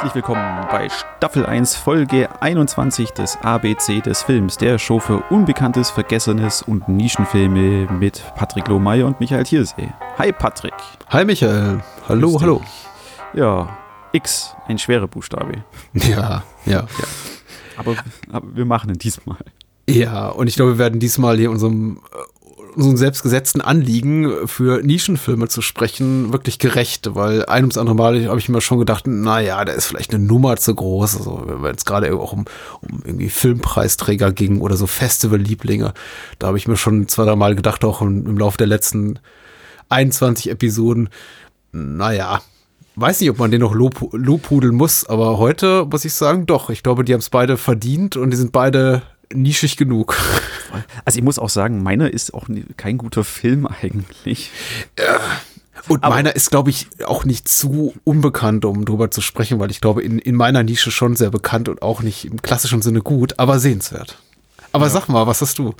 Herzlich willkommen bei Staffel 1, Folge 21 des ABC des Films, der Show für Unbekanntes, Vergessenes und Nischenfilme mit Patrick Lohmeier und Michael Thiersee. Hi Patrick. Hi Michael. Hallo, hallo. Ja, X, ein schwerer Buchstabe. Ja, ja, ja. Aber, aber wir machen ihn diesmal. Ja, und ich glaube, wir werden diesmal hier unserem unserem selbstgesetzten Anliegen für Nischenfilme zu sprechen wirklich gerecht, weil ein ums andere Mal habe ich mir schon gedacht, naja, der ist vielleicht eine Nummer zu groß, also wenn es gerade auch um, um irgendwie Filmpreisträger ging oder so Festival-Lieblinge, da habe ich mir schon zwei, drei Mal gedacht, auch im, im Laufe der letzten 21 Episoden, naja, weiß nicht, ob man den noch lob, lobhudeln muss, aber heute muss ich sagen, doch, ich glaube, die haben es beide verdient und die sind beide nischig genug. Also ich muss auch sagen, meiner ist auch kein guter Film eigentlich. Ja. Und Aber meiner ist, glaube ich, auch nicht zu unbekannt, um drüber zu sprechen, weil ich glaube, in, in meiner Nische schon sehr bekannt und auch nicht im klassischen Sinne gut, aber sehenswert. Aber ja. sag mal, was hast du?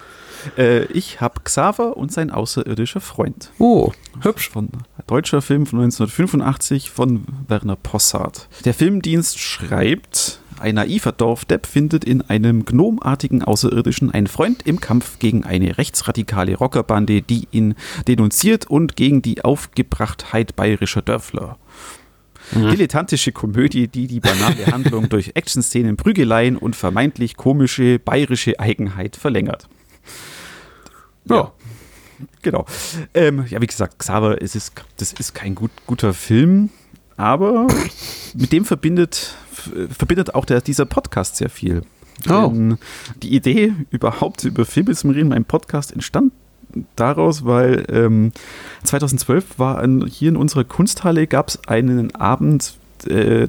Äh, ich habe Xaver und sein außerirdischer Freund. Oh, hübsch. Von deutscher Film von 1985 von Werner Possart. Der Filmdienst schreibt, ein naiver Dorfdepp findet in einem gnomartigen Außerirdischen einen Freund im Kampf gegen eine rechtsradikale Rockerbande, die ihn denunziert und gegen die Aufgebrachtheit bayerischer Dörfler. Mhm. Dilettantische Komödie, die die banale Handlung durch Actionszenen, Prügeleien und vermeintlich komische bayerische Eigenheit verlängert. Ja. ja. Genau. Ähm, ja, wie gesagt, Xaver, es ist, das ist kein gut, guter Film, aber mit dem verbindet verbindet auch der, dieser Podcast sehr viel. Oh. die Idee, überhaupt über Filme zu reden, mein Podcast entstand daraus, weil ähm, 2012 war an, hier in unserer Kunsthalle gab es einen Abend, äh,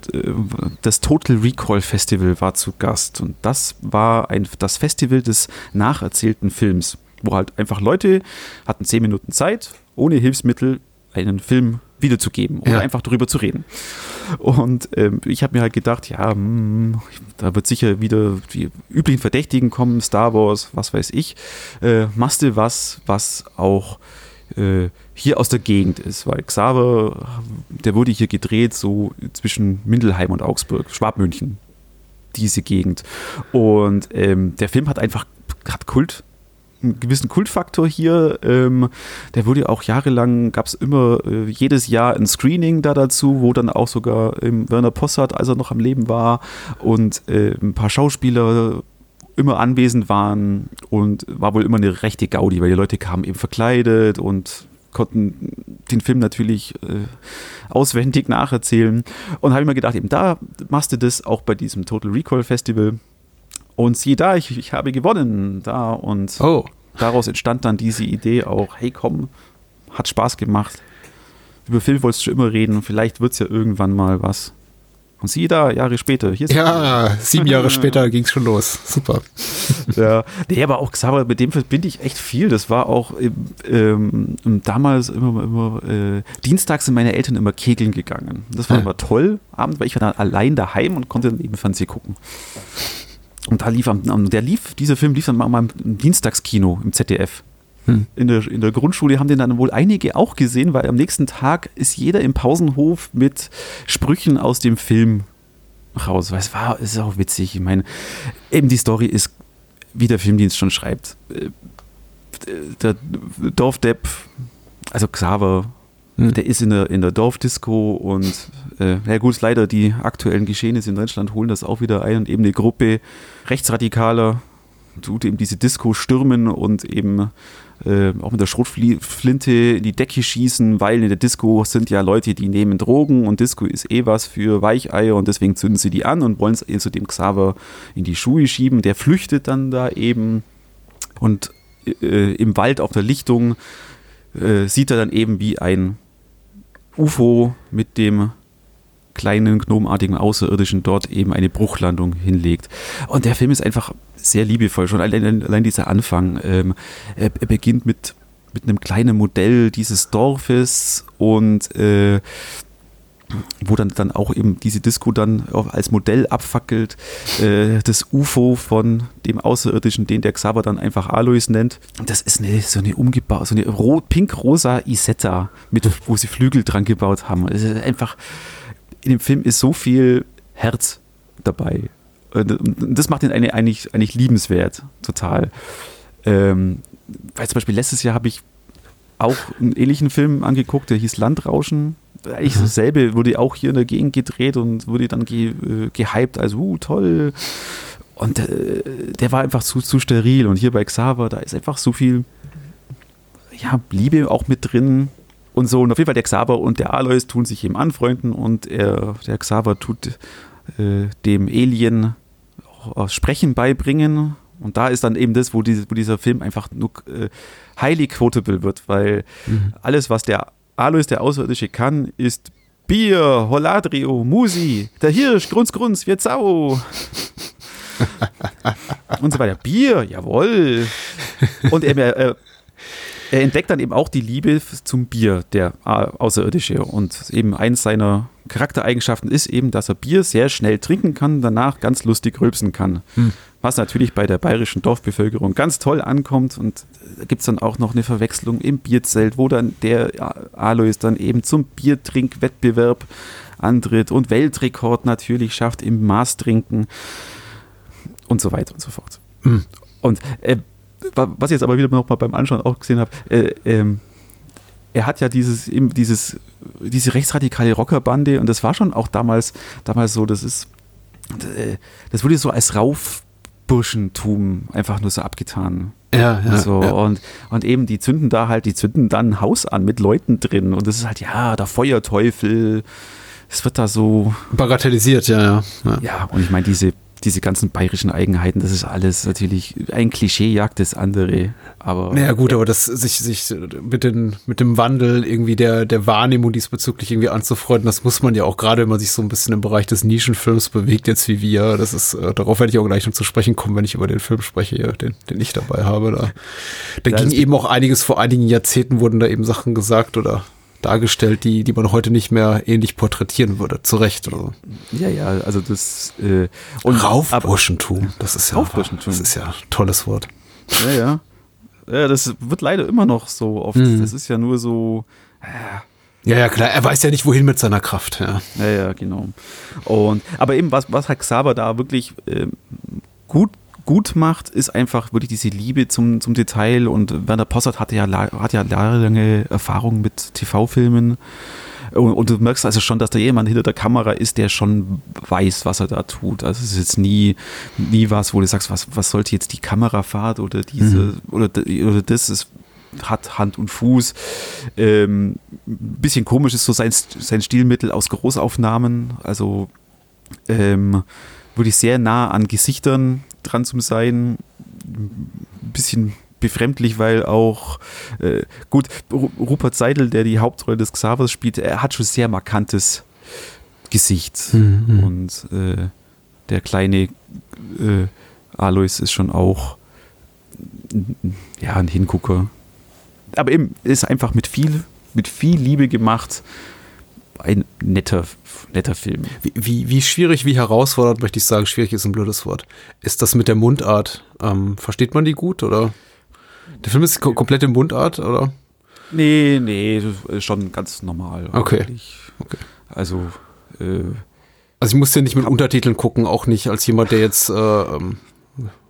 das Total Recall Festival war zu Gast und das war ein, das Festival des nacherzählten Films, wo halt einfach Leute hatten zehn Minuten Zeit, ohne Hilfsmittel einen Film wiederzugeben oder ja. einfach darüber zu reden. Und ähm, ich habe mir halt gedacht, ja, mh, hm, da wird sicher wieder die üblichen Verdächtigen kommen, Star Wars, was weiß ich. Äh, machst du was, was auch äh, hier aus der Gegend ist, weil Xaver, der wurde hier gedreht, so zwischen Mindelheim und Augsburg, Schwabmünchen, diese Gegend. Und ähm, der Film hat einfach hat Kult einen gewissen Kultfaktor hier. Ähm, der wurde auch jahrelang, gab es immer äh, jedes Jahr ein Screening da dazu, wo dann auch sogar ähm, Werner Possart, als er noch am Leben war, und äh, ein paar Schauspieler immer anwesend waren und war wohl immer eine rechte Gaudi, weil die Leute kamen eben verkleidet und konnten den Film natürlich äh, auswendig nacherzählen. Und habe ich mir gedacht, eben da machst du das auch bei diesem Total Recall Festival. Und sieh da, ich, ich habe gewonnen da und oh. daraus entstand dann diese Idee auch, hey komm, hat Spaß gemacht. Über Film wolltest du immer reden und vielleicht wird es ja irgendwann mal was. Und sieh da, Jahre später. Hier ja, sieben Jahre später ging es schon los. Super. ja, nee, aber auch Xaver, mit dem verbinde ich echt viel. Das war auch ähm, damals immer, immer äh, dienstags sind meine Eltern immer kegeln gegangen. Das war ja. immer toll, abends, weil ich war dann allein daheim und konnte dann eben Fernsehen gucken. Und da lief am, der lief, dieser Film lief dann mal im Dienstagskino im ZDF. Hm. In, der, in der Grundschule haben den dann wohl einige auch gesehen, weil am nächsten Tag ist jeder im Pausenhof mit Sprüchen aus dem Film raus. Weil es war, es ist auch witzig. Ich meine, eben die Story ist, wie der Filmdienst schon schreibt. Äh, der Dorfdepp, also Xaver, hm. der ist in der, in der Dorfdisco und äh, ja gut, leider die aktuellen Geschehnisse in Deutschland holen das auch wieder ein und eben eine Gruppe Rechtsradikaler tut eben diese Disco stürmen und eben äh, auch mit der Schrotflinte in die Decke schießen, weil in der Disco sind ja Leute, die nehmen Drogen und Disco ist eh was für Weicheier und deswegen zünden sie die an und wollen es zu dem Xaver in die Schuhe schieben. Der flüchtet dann da eben und äh, im Wald auf der Lichtung äh, sieht er dann eben wie ein UFO mit dem kleinen gnomartigen Außerirdischen dort eben eine Bruchlandung hinlegt. Und der Film ist einfach sehr liebevoll. Schon allein, allein dieser Anfang. Ähm, er, er, beginnt mit, mit einem kleinen Modell dieses Dorfes und äh, wo dann, dann auch eben diese Disco dann als Modell abfackelt, äh, das UFO von dem Außerirdischen, den der Xaver dann einfach Alois nennt. Das ist eine, so eine umgebaut, so eine pink-rosa Isetta, mit, wo sie Flügel dran gebaut haben. Es ist einfach in dem Film ist so viel Herz dabei. Und das macht ihn eigentlich, eigentlich liebenswert, total. Ähm, weil zum Beispiel letztes Jahr habe ich auch einen ähnlichen Film angeguckt, der hieß Landrauschen. Eigentlich dasselbe, wurde auch hier in der Gegend gedreht und wurde dann ge, äh, gehypt, also uh, toll. Und äh, der war einfach zu, zu steril. Und hier bei Xaver, da ist einfach so viel ja, Liebe auch mit drin. Und so, und auf jeden Fall der Xaver und der Alois tun sich eben anfreunden und er, der Xaver tut äh, dem Alien Sprechen beibringen. Und da ist dann eben das, wo, die, wo dieser Film einfach nur äh, highly quotable wird, weil mhm. alles, was der Alois, der Außerirdische, kann, ist Bier, Holadrio, Musi, der Hirsch, Grunz, Grunz, wir Sau. und so weiter. Bier, jawohl. Und er, er, er entdeckt dann eben auch die Liebe zum Bier, der Außerirdische. Und eben eins seiner Charaktereigenschaften ist eben, dass er Bier sehr schnell trinken kann, danach ganz lustig rülpsen kann. Hm. Was natürlich bei der bayerischen Dorfbevölkerung ganz toll ankommt. Und da gibt es dann auch noch eine Verwechslung im Bierzelt, wo dann der Alois dann eben zum Biertrinkwettbewerb antritt und Weltrekord natürlich schafft im Maßtrinken und so weiter und so fort. Hm. Und äh, was ich jetzt aber wieder noch mal beim Anschauen auch gesehen habe, äh, ähm, er hat ja dieses, dieses, diese rechtsradikale Rockerbande und das war schon auch damals, damals so, das ist, äh, das wurde so als Raufburschentum einfach nur so abgetan. Ja, ja, so, ja. Und, und eben, die zünden da halt, die zünden dann ein Haus an mit Leuten drin und das ist halt, ja, der Feuerteufel, es wird da so. Bagatellisiert, ja, ja. Ja, ja und ich meine, diese diese ganzen bayerischen Eigenheiten, das ist alles natürlich ein Klischee jagt das andere. Aber naja gut, aber das sich sich mit den mit dem Wandel irgendwie der der Wahrnehmung diesbezüglich irgendwie anzufreunden, das muss man ja auch gerade, wenn man sich so ein bisschen im Bereich des Nischenfilms bewegt jetzt wie wir. Das ist äh, darauf werde ich auch gleich noch zu sprechen kommen, wenn ich über den Film spreche, den den ich dabei habe. Da, da ging eben auch einiges vor einigen Jahrzehnten wurden da eben Sachen gesagt oder dargestellt, die, die man heute nicht mehr ähnlich porträtieren würde. Zu Recht. Oder Ja, ja, also das äh, und Raufburschentum, das ist ja Raufburschentum. Das ist ja ein tolles Wort. Ja, ja. Ja, das wird leider immer noch so oft. Mhm. Das ist ja nur so. Äh, ja, ja, klar. Er weiß ja nicht, wohin mit seiner Kraft. Ja, ja, ja genau. Und, aber eben, was, was hat Xaver da wirklich äh, gut gut macht, ist einfach wirklich diese Liebe zum, zum Detail. Und Werner Possart hatte ja, hat ja jahrelange Erfahrung mit TV-Filmen. Und, und, du merkst also schon, dass da jemand hinter der Kamera ist, der schon weiß, was er da tut. Also es ist jetzt nie, nie was, wo du sagst, was, was sollte jetzt die Kamerafahrt oder diese mhm. oder, oder das ist hat Hand und Fuß. Ähm, bisschen komisch ist so sein, sein Stilmittel aus Großaufnahmen. Also ähm, wirklich sehr nah an Gesichtern dran zu sein. Ein bisschen befremdlich, weil auch, äh, gut, Rupert Seidel, der die Hauptrolle des Xavers spielt, er hat schon sehr markantes Gesicht. Mhm. Und äh, der kleine äh, Alois ist schon auch ja, ein Hingucker. Aber eben ist einfach mit viel, mit viel Liebe gemacht ein netter, netter Film. Wie, wie, wie, schwierig, wie herausfordernd, möchte ich sagen, schwierig ist ein blödes Wort. Ist das mit der Mundart? Ähm, versteht man die gut oder? Der Film ist kom komplett in Mundart, oder? Nee, nee, schon ganz normal. Okay. okay. Also, äh, also ich musste ja nicht mit Untertiteln gucken, auch nicht als jemand, der jetzt äh, ähm,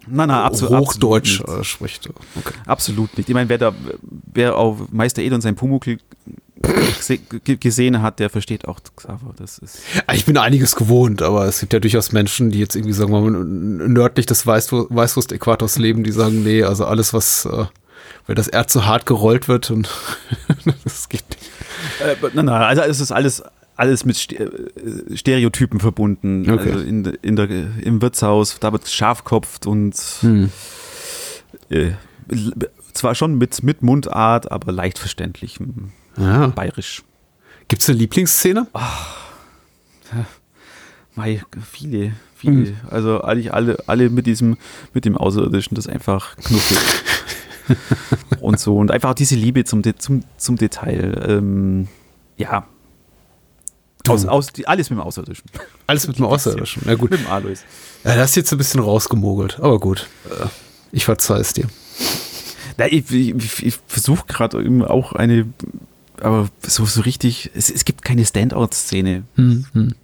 Nein, nein, absolut, Hochdeutsch absolut äh, spricht. Okay. Absolut nicht. Ich meine, wer da, wer auf Meister Ed und sein Pumuckl gesehen hat, der versteht auch Xaver. Das ist ah, ich bin einiges gewohnt, aber es gibt ja durchaus Menschen, die jetzt irgendwie sagen wir mal nördlich des Weißwurst-Äquators leben, die sagen, nee, also alles, was äh, wenn das Erz zu hart gerollt wird und das geht nicht. Äh, nein, nein, also es ist alles alles mit äh, Stereotypen verbunden. Okay. Also in, in der, im Wirtshaus, da wird scharfkopft und hm. äh, zwar schon mit, mit Mundart, aber leicht verständlich. Ja. Bayerisch. Gibt es eine Lieblingsszene? Ach, ja, mei, viele, viele. Mhm. Also eigentlich alle, alle mit diesem, mit dem Außerirdischen, das einfach knuffig. und so. Und einfach diese Liebe zum, zum, zum Detail. Ähm, ja. Aus, aus, alles mit dem Außerirdischen. Alles mit dem Außerirdischen. Na gut. Mit dem Alois. Ja, das ist jetzt ein bisschen rausgemogelt, aber gut. Ich verzeih es dir. Na, ich, ich, ich versuche gerade auch eine aber so, so richtig, es, es gibt keine Standout-Szene. Hm, hm.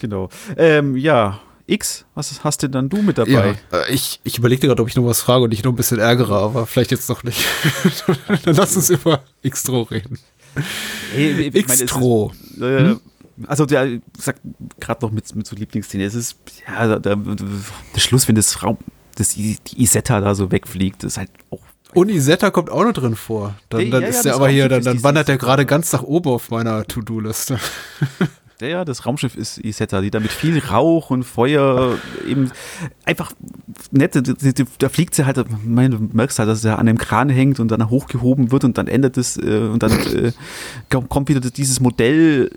Genau. Ähm, ja, X, was hast denn dann du mit dabei? Ja, äh, ich, ich überlegte gerade, ob ich noch was frage und dich noch ein bisschen ärgere, aber vielleicht jetzt noch nicht. dann lass uns über Xtro reden. Hey, Xtro. Ist, äh, hm? Also der sagt gerade noch mit, mit so Lieblingsszene, es ist ja der, der Schluss, wenn das Raum, das, die Isetta da so wegfliegt, ist halt auch und Isetta kommt auch noch drin vor. Dann, dann ja, ist ja, der aber hier, dann, dann wandert der gerade ganz nach oben auf meiner To-Do-Liste. Ja, ja, das Raumschiff ist Isetta, die da mit viel Rauch und Feuer eben einfach nett, da fliegt sie halt, du merkst halt, dass sie an dem Kran hängt und dann hochgehoben wird und dann endet es äh, und dann äh, kommt wieder dieses Modell,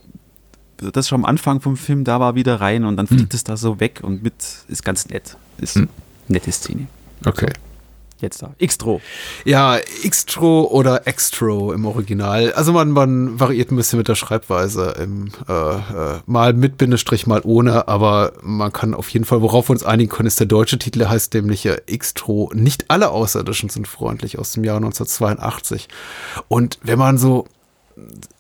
das schon am Anfang vom Film da war, wieder rein und dann fliegt hm. es da so weg und mit, ist ganz nett. Ist hm. nette Szene. Okay. Jetzt da? Xtro. Ja, Xtro oder Extro im Original. Also man, man variiert ein bisschen mit der Schreibweise. Im, äh, äh, mal mit Bindestrich, mal ohne, aber man kann auf jeden Fall, worauf wir uns einigen können, ist der deutsche Titel, der heißt nämlich äh, Xtro. Nicht alle Außerirdischen sind freundlich aus dem Jahr 1982. Und wenn man so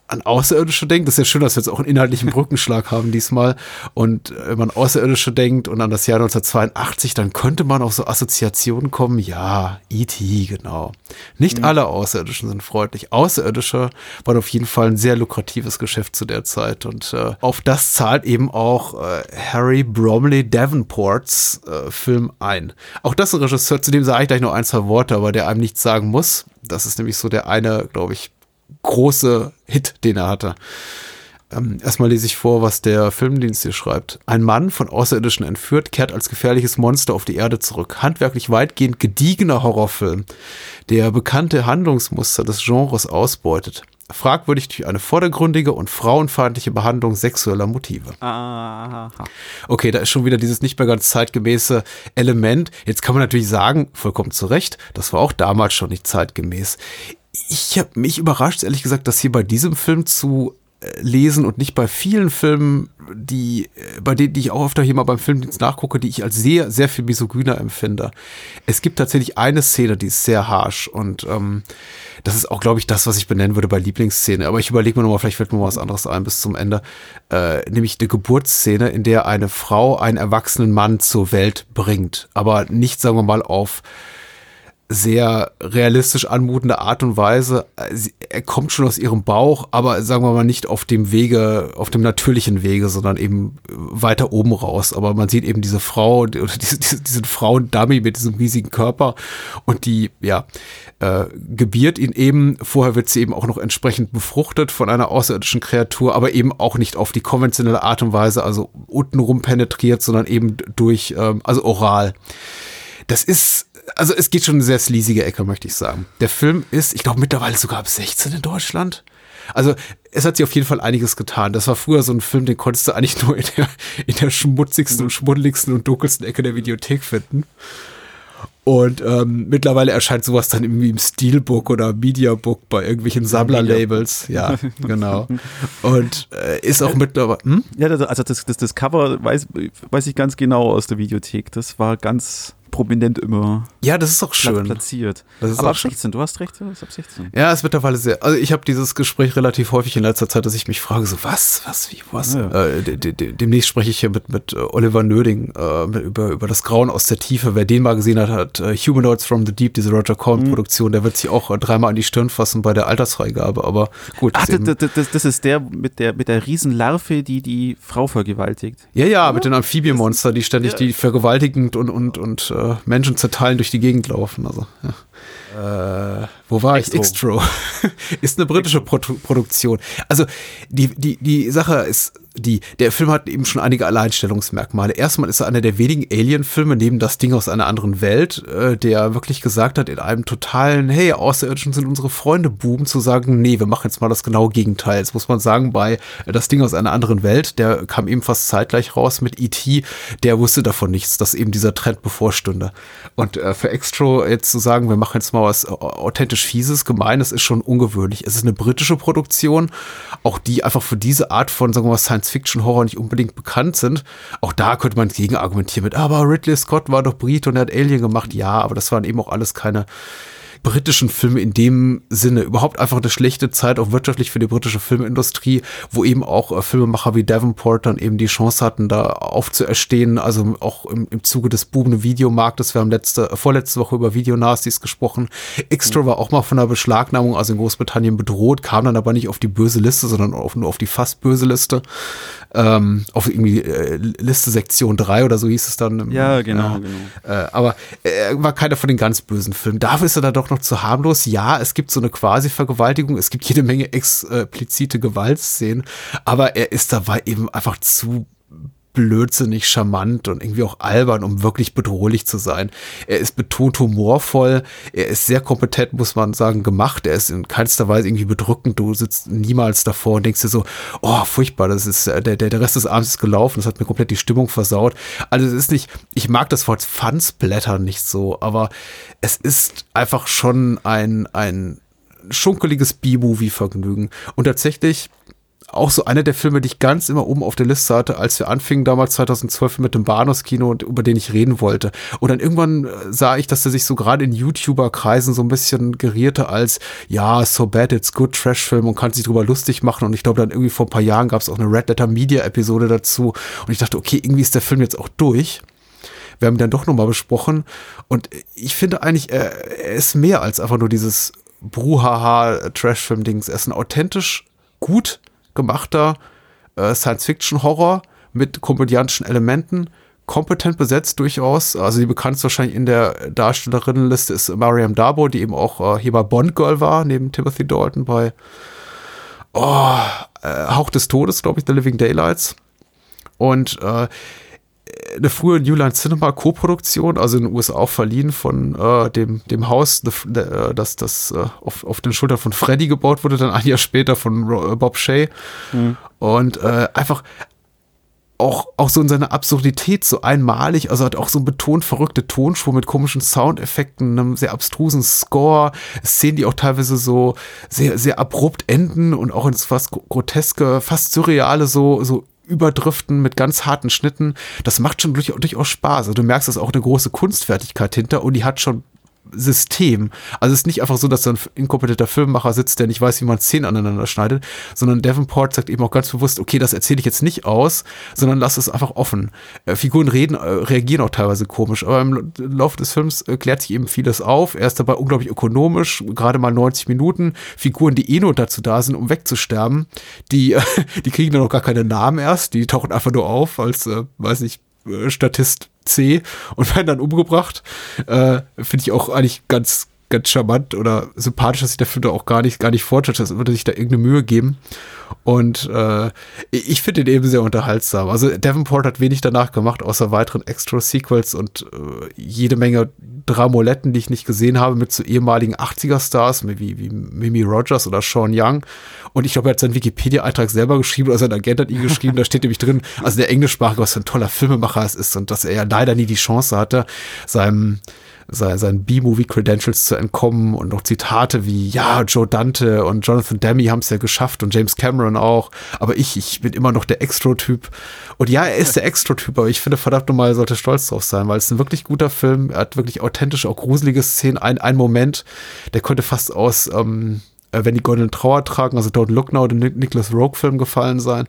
an Außerirdische denkt, das ist ja schön, dass wir jetzt auch einen inhaltlichen Brückenschlag haben diesmal. Und wenn man Außerirdische denkt und an das Jahr 1982, dann könnte man auf so Assoziationen kommen. Ja, E.T., genau. Nicht mhm. alle Außerirdischen sind freundlich. Außerirdische waren auf jeden Fall ein sehr lukratives Geschäft zu der Zeit. Und äh, auf das zahlt eben auch äh, Harry Bromley Davenports äh, Film ein. Auch das ist ein Regisseur, zu dem sage ich gleich noch ein, zwei Worte, aber der einem nichts sagen muss. Das ist nämlich so der eine, glaube ich, große Hit, den er hatte. Ähm, erstmal lese ich vor, was der Filmdienst hier schreibt. Ein Mann von Außerirdischen entführt, kehrt als gefährliches Monster auf die Erde zurück. Handwerklich weitgehend gediegener Horrorfilm, der bekannte Handlungsmuster des Genres ausbeutet. Fragwürdig durch eine vordergründige und frauenfeindliche Behandlung sexueller Motive. Aha. Okay, da ist schon wieder dieses nicht mehr ganz zeitgemäße Element. Jetzt kann man natürlich sagen, vollkommen zu Recht, das war auch damals schon nicht zeitgemäß ich habe mich überrascht, ehrlich gesagt, dass hier bei diesem Film zu äh, lesen und nicht bei vielen Filmen, die, äh, bei denen die ich auch öfter hier mal beim Filmdienst nachgucke, die ich als sehr, sehr viel misogyner empfinde. Es gibt tatsächlich eine Szene, die ist sehr harsh und ähm, das ist auch, glaube ich, das, was ich benennen würde bei Lieblingsszene. Aber ich überlege mir nochmal, vielleicht fällt mir mal was anderes ein bis zum Ende. Äh, nämlich eine Geburtsszene, in der eine Frau einen erwachsenen Mann zur Welt bringt. Aber nicht, sagen wir mal, auf sehr realistisch anmutende Art und Weise. Er kommt schon aus ihrem Bauch, aber sagen wir mal nicht auf dem Wege, auf dem natürlichen Wege, sondern eben weiter oben raus. Aber man sieht eben diese Frau diese, diese, diesen Frauendummy mit diesem riesigen Körper und die, ja, äh, gebiert ihn eben. Vorher wird sie eben auch noch entsprechend befruchtet von einer außerirdischen Kreatur, aber eben auch nicht auf die konventionelle Art und Weise, also untenrum penetriert, sondern eben durch, ähm, also oral. Das ist also es geht schon eine sehr sleasige Ecke, möchte ich sagen. Der Film ist, ich glaube, mittlerweile sogar ab 16 in Deutschland. Also es hat sich auf jeden Fall einiges getan. Das war früher so ein Film, den konntest du eigentlich nur in der, in der schmutzigsten und schmuddeligsten und dunkelsten Ecke der Videothek finden. Und ähm, mittlerweile erscheint sowas dann irgendwie im Steelbook oder Mediabook bei irgendwelchen Sammler-Labels. Ja, genau. Und äh, ist auch mittlerweile. Hm? Ja, also das, das, das Cover weiß, weiß ich ganz genau aus der Videothek. Das war ganz prominent immer. Ja, das ist auch schön. Platziert. Das ist Aber ab 16, du hast recht, ist ab 16. Ja, es wird mittlerweile sehr. Also ich habe dieses Gespräch relativ häufig in letzter Zeit, dass ich mich frage, so was, was, wie, was? Ja. Äh, de, de, demnächst spreche ich hier mit, mit äh, Oliver Nöding äh, mit, über, über das Grauen aus der Tiefe. Wer den mal gesehen hat, hat uh, Humanoids from the Deep, diese Roger Corman-Produktion, mhm. der wird sich auch uh, dreimal an die Stirn fassen bei der Altersfreigabe. Aber gut. Ach, das, das, das, ist der mit der, mit der Riesenlarve, die die Frau vergewaltigt. Ja, ja, Oder? mit den Amphibienmonster, die ständig ja. die vergewaltigend und, und, und uh, Menschen zerteilen Teilen durch die Gegend laufen. Also, ja. Äh, wo war Extro. ich? Xtro. ist eine britische Pro Produktion. Also die, die, die Sache ist die, der Film hat eben schon einige Alleinstellungsmerkmale. Erstmal ist er einer der wenigen Alien-Filme neben das Ding aus einer anderen Welt, äh, der wirklich gesagt hat, in einem totalen, hey, Außerirdischen sind unsere Freunde, Buben, zu sagen, nee, wir machen jetzt mal das genaue Gegenteil. Jetzt muss man sagen, bei das Ding aus einer anderen Welt, der kam eben fast zeitgleich raus mit E.T., der wusste davon nichts, dass eben dieser Trend bevorstünde. Und äh, für Extro jetzt zu sagen, wir machen jetzt mal was authentisch Fieses, Gemeines, ist schon ungewöhnlich. Es ist eine britische Produktion, auch die einfach für diese Art von, sagen wir mal, Science Science-Fiction-Horror nicht unbedingt bekannt sind. Auch da könnte man gegen argumentieren mit, aber Ridley Scott war doch Brit und er hat Alien gemacht. Ja, aber das waren eben auch alles keine britischen Filme in dem Sinne. Überhaupt einfach eine schlechte Zeit, auch wirtschaftlich für die britische Filmindustrie, wo eben auch äh, Filmemacher wie Davenport dann eben die Chance hatten, da aufzuerstehen. Also auch im, im Zuge des boomenden Videomarktes. Wir haben letzte, äh, vorletzte Woche über Videonasties gesprochen. Extra mhm. war auch mal von der Beschlagnahmung, also in Großbritannien bedroht, kam dann aber nicht auf die böse Liste, sondern auf, nur auf die fast böse Liste. Ähm, auf irgendwie äh, Liste Sektion 3 oder so hieß es dann. Ja, genau, äh, genau. Äh, aber er war keiner von den ganz bösen Filmen. Dafür ist er da doch noch zu harmlos. Ja, es gibt so eine Quasi-Vergewaltigung, es gibt jede Menge explizite Gewaltszenen, aber er ist dabei eben einfach zu blödsinnig charmant und irgendwie auch albern, um wirklich bedrohlich zu sein. Er ist betont humorvoll, er ist sehr kompetent, muss man sagen, gemacht. Er ist in keinster Weise irgendwie bedrückend. Du sitzt niemals davor und denkst dir so, oh, furchtbar, das ist, äh, der, der, der Rest des Abends ist gelaufen, das hat mir komplett die Stimmung versaut. Also es ist nicht, ich mag das Wort Fansblätter nicht so, aber es ist einfach schon ein, ein schunkeliges B-Movie-Vergnügen. Und tatsächlich, auch so einer der Filme, die ich ganz immer oben auf der Liste hatte, als wir anfingen damals 2012 mit dem Bahnhofskino und über den ich reden wollte. Und dann irgendwann äh, sah ich, dass er sich so gerade in YouTuber-Kreisen so ein bisschen gerierte als, ja, so bad it's good Trash-Film und kann sich drüber lustig machen. Und ich glaube, dann irgendwie vor ein paar Jahren gab es auch eine Red Letter Media-Episode dazu. Und ich dachte, okay, irgendwie ist der Film jetzt auch durch. Wir haben ihn dann doch nochmal besprochen. Und ich finde eigentlich, er, er ist mehr als einfach nur dieses Bruhaha-Trash-Film-Dings. Er ist ein authentisch gut gemachter äh, Science-Fiction-Horror mit komödiantischen Elementen. Kompetent besetzt durchaus. Also die bekannteste wahrscheinlich in der Darstellerinnenliste ist Mariam Dabo, die eben auch äh, hier bei Bond Girl war, neben Timothy Dalton bei oh, äh, Hauch des Todes, glaube ich, The Living Daylights. Und äh, eine frühe New Line Cinema Co-Produktion, also in den USA verliehen von äh, dem, dem Haus, äh, das, das äh, auf, auf den Schultern von Freddy gebaut wurde, dann ein Jahr später von äh, Bob Shea. Mhm. Und äh, einfach auch, auch so in seiner Absurdität so einmalig, also hat auch so betont verrückte Tonspur mit komischen Soundeffekten, einem sehr abstrusen Score, Szenen, die auch teilweise so sehr, sehr abrupt enden und auch ins fast groteske, fast surreale so, so überdriften mit ganz harten Schnitten. Das macht schon durchaus Spaß. Also du merkst, dass auch eine große Kunstfertigkeit hinter und die hat schon System. Also es ist nicht einfach so, dass da ein inkompetenter Filmemacher sitzt, der nicht weiß, wie man Szenen aneinander schneidet, sondern Davenport sagt eben auch ganz bewusst, okay, das erzähle ich jetzt nicht aus, sondern lass es einfach offen. Äh, Figuren reden, äh, reagieren auch teilweise komisch, aber im Laufe des Films äh, klärt sich eben vieles auf. Er ist dabei unglaublich ökonomisch, gerade mal 90 Minuten. Figuren, die eh nur dazu da sind, um wegzusterben, die, die kriegen dann auch gar keine Namen erst, die tauchen einfach nur auf als, äh, weiß nicht, äh, Statist C und werden dann umgebracht. Äh, Finde ich auch eigentlich ganz, ganz charmant oder sympathisch, dass sich der Film da auch gar nicht, gar nicht vorstellt, dass würde sich da irgendeine Mühe geben. Und äh, ich finde ihn eben sehr unterhaltsam. Also Davenport hat wenig danach gemacht, außer weiteren Extra-Sequels und äh, jede Menge Dramoletten, die ich nicht gesehen habe, mit so ehemaligen 80er-Stars, wie, wie Mimi Rogers oder Sean Young. Und ich glaube, er hat seinen Wikipedia-Eintrag selber geschrieben oder sein Agent hat ihn geschrieben, da steht nämlich drin, also der englischsprachige, was für ein toller Filmemacher es ist und dass er ja leider nie die Chance hatte, seinem sein, seinen B-Movie-Credentials zu entkommen und noch Zitate wie, ja, Joe Dante und Jonathan Demme haben es ja geschafft und James Cameron auch, aber ich, ich bin immer noch der Extro-Typ. Und ja, er ist der Extro-Typ, aber ich finde verdammt nochmal, er sollte stolz drauf sein, weil es ein wirklich guter Film, er hat wirklich authentische, auch gruselige Szenen, ein, ein Moment, der könnte fast aus, ähm, äh, wenn die goldenen Trauer tragen, also Don't Look Now, den Nicholas Rogue-Film gefallen sein.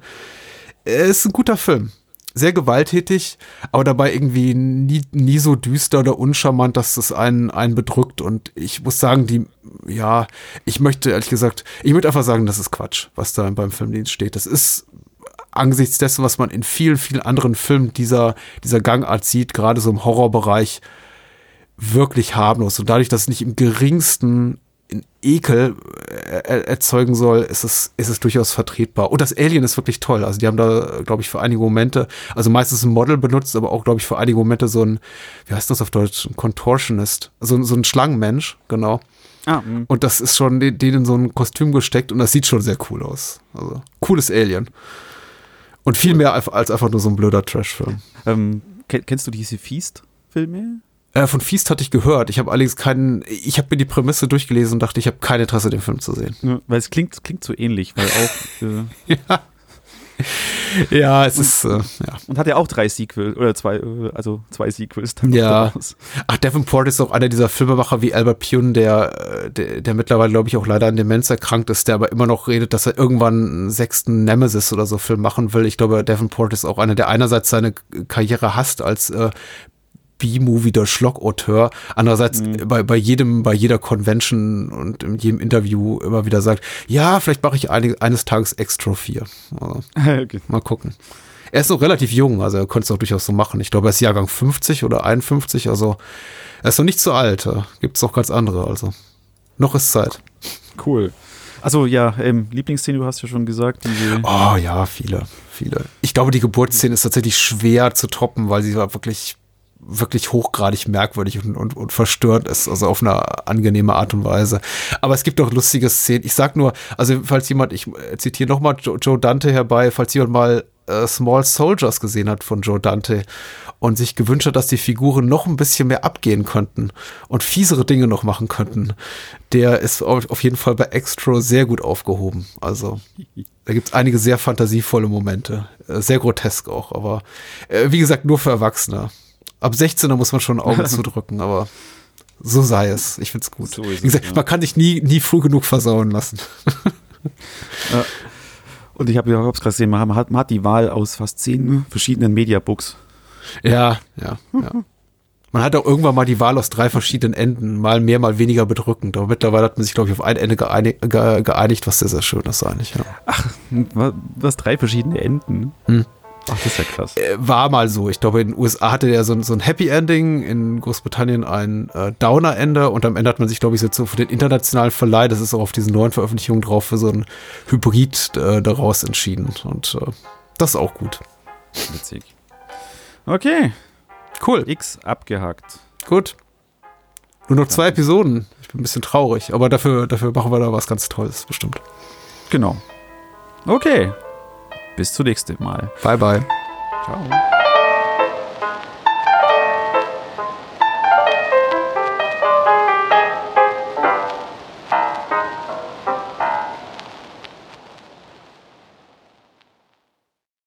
Er ist ein guter Film sehr gewalttätig, aber dabei irgendwie nie, nie so düster oder uncharmant, dass es einen, einen bedrückt. Und ich muss sagen, die, ja, ich möchte ehrlich gesagt, ich möchte einfach sagen, das ist Quatsch, was da beim Filmdienst steht. Das ist angesichts dessen, was man in vielen, vielen anderen Filmen dieser, dieser Gangart sieht, gerade so im Horrorbereich, wirklich harmlos. Und dadurch, dass es nicht im geringsten Ekel äh, erzeugen soll, ist es, ist es durchaus vertretbar. Und das Alien ist wirklich toll. Also die haben da, glaube ich, für einige Momente, also meistens ein Model benutzt, aber auch, glaube ich, für einige Momente so ein, wie heißt das auf Deutsch, ein Contortionist, so, so ein Schlangenmensch, genau. Ah, hm. und das ist schon denen in so ein Kostüm gesteckt und das sieht schon sehr cool aus. Also cooles Alien. Und viel mehr als einfach nur so ein blöder Trash-Film. Ähm, kennst du diese Feast-Filme? Äh, von Feast hatte ich gehört. Ich habe allerdings keinen, ich habe mir die Prämisse durchgelesen und dachte, ich habe kein Interesse, den Film zu sehen. Ja, weil es klingt, klingt so ähnlich, weil auch. Äh, ja. ja, es ist, äh, ja. Und hat ja auch drei Sequels, oder zwei, äh, also zwei Sequels. dann Ja. daraus. Ach, Davenport ist auch einer dieser Filmemacher wie Albert Pune, der, äh, der, der mittlerweile, glaube ich, auch leider an Demenz erkrankt ist, der aber immer noch redet, dass er irgendwann einen sechsten Nemesis oder so Film machen will. Ich glaube, Davenport ist auch einer, der einerseits seine Karriere hasst als äh, B-Movie der Schlockauteur, andererseits bei, bei jedem, bei jeder Convention und in jedem Interview immer wieder sagt, ja, vielleicht mache ich einig, eines Tages Extra 4. Also, okay. Mal gucken. Er ist noch relativ jung, also er könnte es auch durchaus so machen. Ich glaube, er ist Jahrgang 50 oder 51, also er ist noch nicht so alt. Gibt es auch ganz andere, also noch ist Zeit. Cool. Also ja, ähm, Lieblingsszene, du hast ja schon gesagt. Oh ja, viele, viele. Ich glaube, die Geburtsszene ist tatsächlich schwer zu toppen, weil sie war wirklich, wirklich hochgradig merkwürdig und, und, und verstörend ist, also auf eine angenehme Art und Weise. Aber es gibt auch lustige Szenen. Ich sag nur, also falls jemand, ich äh, zitiere nochmal Joe, Joe Dante herbei, falls jemand mal äh, Small Soldiers gesehen hat von Joe Dante und sich gewünscht hat, dass die Figuren noch ein bisschen mehr abgehen könnten und fiesere Dinge noch machen könnten, der ist auf jeden Fall bei Extra sehr gut aufgehoben. Also da gibt es einige sehr fantasievolle Momente. Äh, Sehr grotesk auch, aber äh, wie gesagt, nur für Erwachsene. Ab 16er muss man schon Augen zudrücken, aber so sei es. Ich find's gut. So wie gesagt, es, ja. man kann dich nie, nie früh genug versauen lassen. Und ich habe ja gerade gesehen, man hat, man hat die Wahl aus fast zehn verschiedenen Mediabooks. Ja, ja, ja. Man hat auch irgendwann mal die Wahl aus drei verschiedenen Enden, mal mehr, mal weniger bedrückend. Aber mittlerweile hat man sich, glaube ich, auf ein Ende geeinig, ge, geeinigt, was sehr, sehr schön ist eigentlich. Ja. Was, was drei verschiedene Enden? Hm. Ach, das ist ja krass. Äh, War mal so. Ich glaube, in den USA hatte der so, ein- so ein Happy Ending, in Großbritannien ein äh, Downer-Ende und am Ende hat man sich, glaube ich, jetzt so für den internationalen Verleih, das ist auch auf diesen neuen Veröffentlichungen drauf, für so ein Hybrid äh, daraus entschieden. Und äh, das ist auch gut. Witzig. Okay, Cool. X abgehakt. Gut. Nur noch zwei Episoden. Ich bin ein bisschen traurig, aber dafür, dafür machen wir da was ganz Tolles, bestimmt. Genau. Okay. Bis zum nächsten Mal. Bye, bye. Ciao.